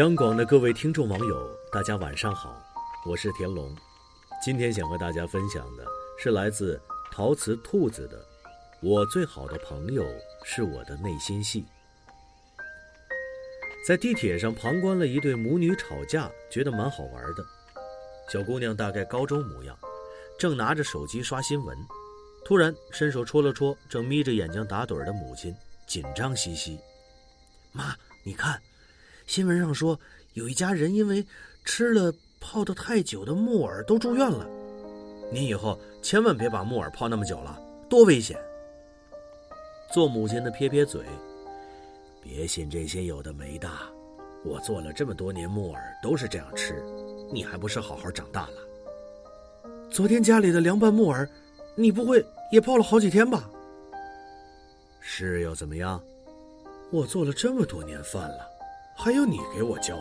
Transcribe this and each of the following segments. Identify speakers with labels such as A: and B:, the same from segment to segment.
A: 央广的各位听众网友，大家晚上好，我是田龙。今天想和大家分享的是来自陶瓷兔子的《我最好的朋友是我的内心戏》。在地铁上旁观了一对母女吵架，觉得蛮好玩的。小姑娘大概高中模样，正拿着手机刷新闻，突然伸手戳了戳正眯着眼睛打盹的母亲，紧张兮兮：“妈，你看。”新闻上说，有一家人因为吃了泡的太久的木耳都住院了。您以后千万别把木耳泡那么久了，多危险！做母亲的撇撇嘴，别信这些有的没的。我做了这么多年木耳都是这样吃，你还不是好好长大了？昨天家里的凉拌木耳，你不会也泡了好几天吧？是又怎么样？我做了这么多年饭了。还要你给我教？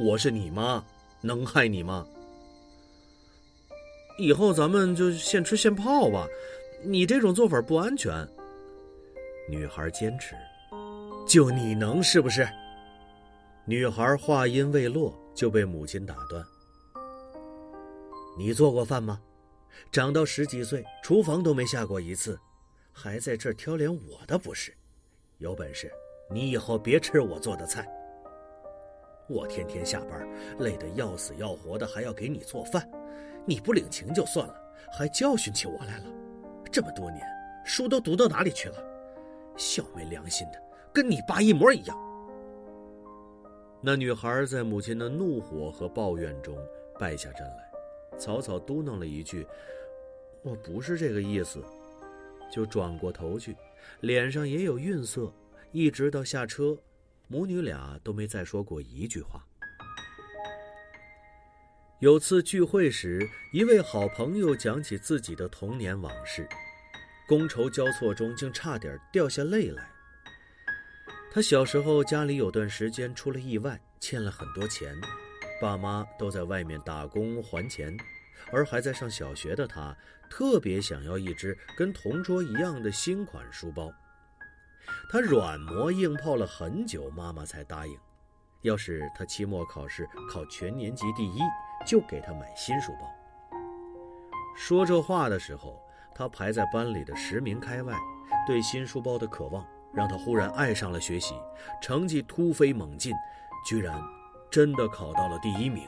A: 我是你妈，能害你吗？以后咱们就现吃现泡吧，你这种做法不安全。女孩坚持，就你能是不是？女孩话音未落就被母亲打断。你做过饭吗？长到十几岁，厨房都没下过一次，还在这挑连我的不是？有本事，你以后别吃我做的菜。我天天下班累得要死要活的，还要给你做饭，你不领情就算了，还教训起我来了。这么多年，书都读到哪里去了？小没良心的，跟你爸一模一样。那女孩在母亲的怒火和抱怨中败下阵来，草草嘟囔了一句：“我不是这个意思。”就转过头去，脸上也有愠色，一直到下车。母女俩都没再说过一句话。有次聚会时，一位好朋友讲起自己的童年往事，觥筹交错中竟差点掉下泪来。他小时候家里有段时间出了意外，欠了很多钱，爸妈都在外面打工还钱，而还在上小学的他特别想要一只跟同桌一样的新款书包。他软磨硬泡了很久，妈妈才答应，要是他期末考试考全年级第一，就给他买新书包。说这话的时候，他排在班里的十名开外，对新书包的渴望让他忽然爱上了学习，成绩突飞猛进，居然真的考到了第一名。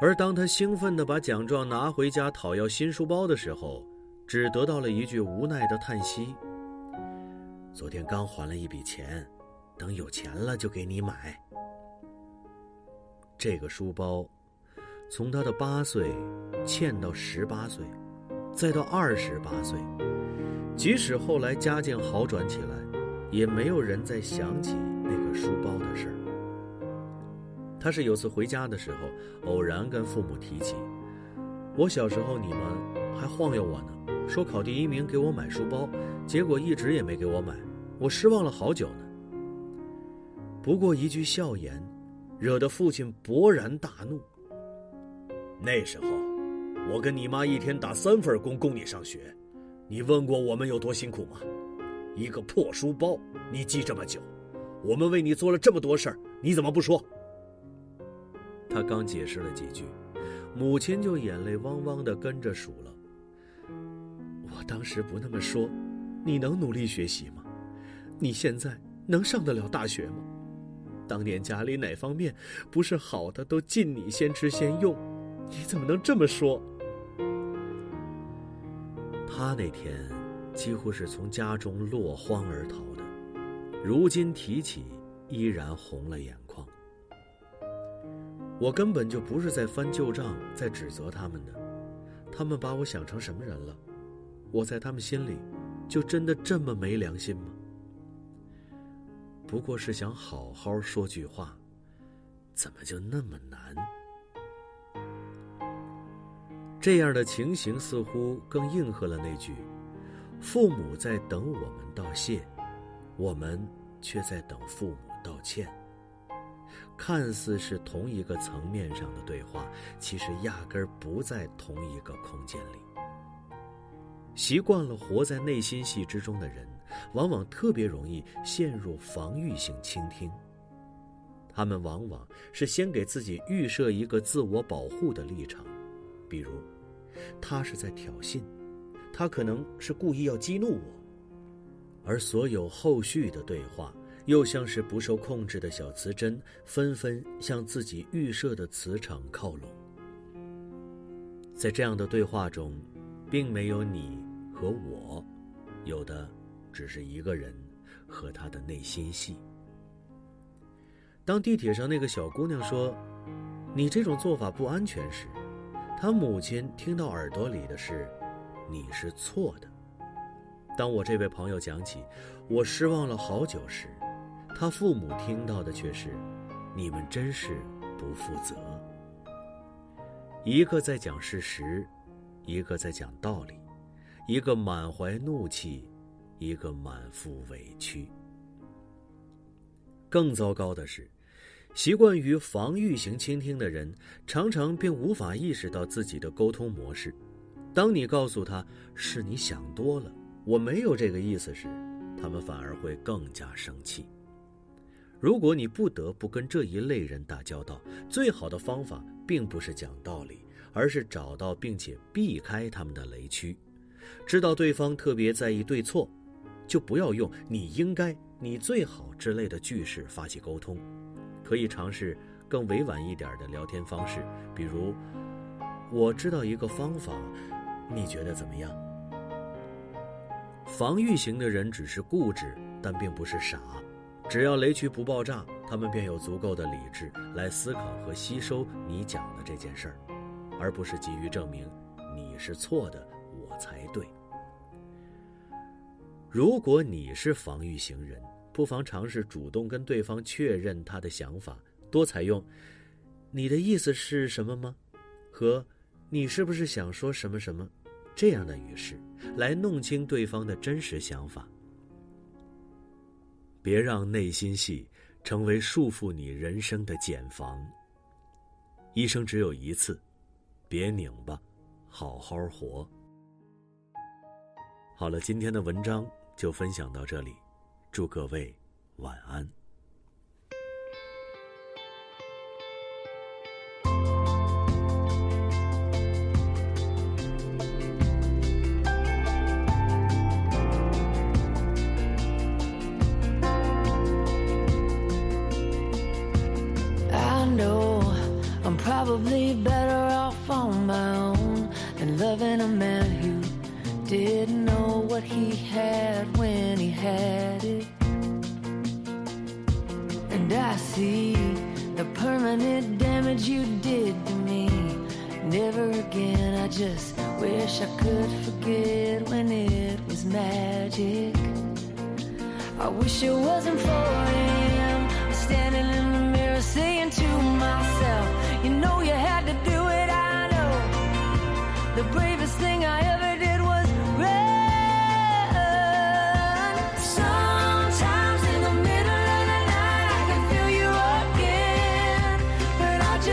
A: 而当他兴奋地把奖状拿回家讨要新书包的时候，只得到了一句无奈的叹息。昨天刚还了一笔钱，等有钱了就给你买。这个书包，从他的八岁欠到十八岁，再到二十八岁，即使后来家境好转起来，也没有人再想起那个书包的事儿。他是有次回家的时候，偶然跟父母提起，我小时候你们还晃悠我呢。说考第一名给我买书包，结果一直也没给我买，我失望了好久呢。不过一句笑言，惹得父亲勃然大怒。那时候，我跟你妈一天打三份工供你上学，你问过我们有多辛苦吗？一个破书包，你记这么久，我们为你做了这么多事儿，你怎么不说？他刚解释了几句，母亲就眼泪汪汪的跟着数了。当时不那么说，你能努力学习吗？你现在能上得了大学吗？当年家里哪方面不是好的，都尽你先吃先用，你怎么能这么说？他那天几乎是从家中落荒而逃的，如今提起依然红了眼眶。我根本就不是在翻旧账，在指责他们的，他们把我想成什么人了？我在他们心里，就真的这么没良心吗？不过是想好好说句话，怎么就那么难？这样的情形似乎更应和了那句：“父母在等我们道谢，我们却在等父母道歉。”看似是同一个层面上的对话，其实压根儿不在同一个空间里。习惯了活在内心戏之中的人，往往特别容易陷入防御性倾听。他们往往是先给自己预设一个自我保护的立场，比如，他是在挑衅，他可能是故意要激怒我，而所有后续的对话又像是不受控制的小磁针，纷纷向自己预设的磁场靠拢。在这样的对话中，并没有你和我，有的只是一个人和他的内心戏。当地铁上那个小姑娘说：“你这种做法不安全”时，她母亲听到耳朵里的是：“你是错的。”当我这位朋友讲起我失望了好久时，他父母听到的却是：“你们真是不负责。”一个在讲事实，一个在讲道理，一个满怀怒气，一个满腹委屈。更糟糕的是，习惯于防御型倾听的人，常常便无法意识到自己的沟通模式。当你告诉他是你想多了，我没有这个意思时，他们反而会更加生气。如果你不得不跟这一类人打交道，最好的方法并不是讲道理，而是找到并且避开他们的雷区。知道对方特别在意对错，就不要用“你应该”。你最好之类的句式发起沟通，可以尝试更委婉一点的聊天方式，比如“我知道一个方法，你觉得怎么样？”防御型的人只是固执，但并不是傻。只要雷区不爆炸，他们便有足够的理智来思考和吸收你讲的这件事儿，而不是急于证明你是错的，才对。如果你是防御型人，不妨尝试主动跟对方确认他的想法，多采用“你的意思是什么吗？”和“你是不是想说什么什么”这样的语式，来弄清对方的真实想法。别让内心戏成为束缚你人生的茧房。一生只有一次，别拧巴，好好活。好了，今天的文章就分享到这里。祝各位晚安。
B: Didn't know what he had when he had it. And I see the permanent damage you did to me. Never again, I just wish I could forget when it was magic. I wish it wasn't for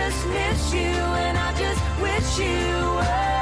B: just miss you and I just wish you were.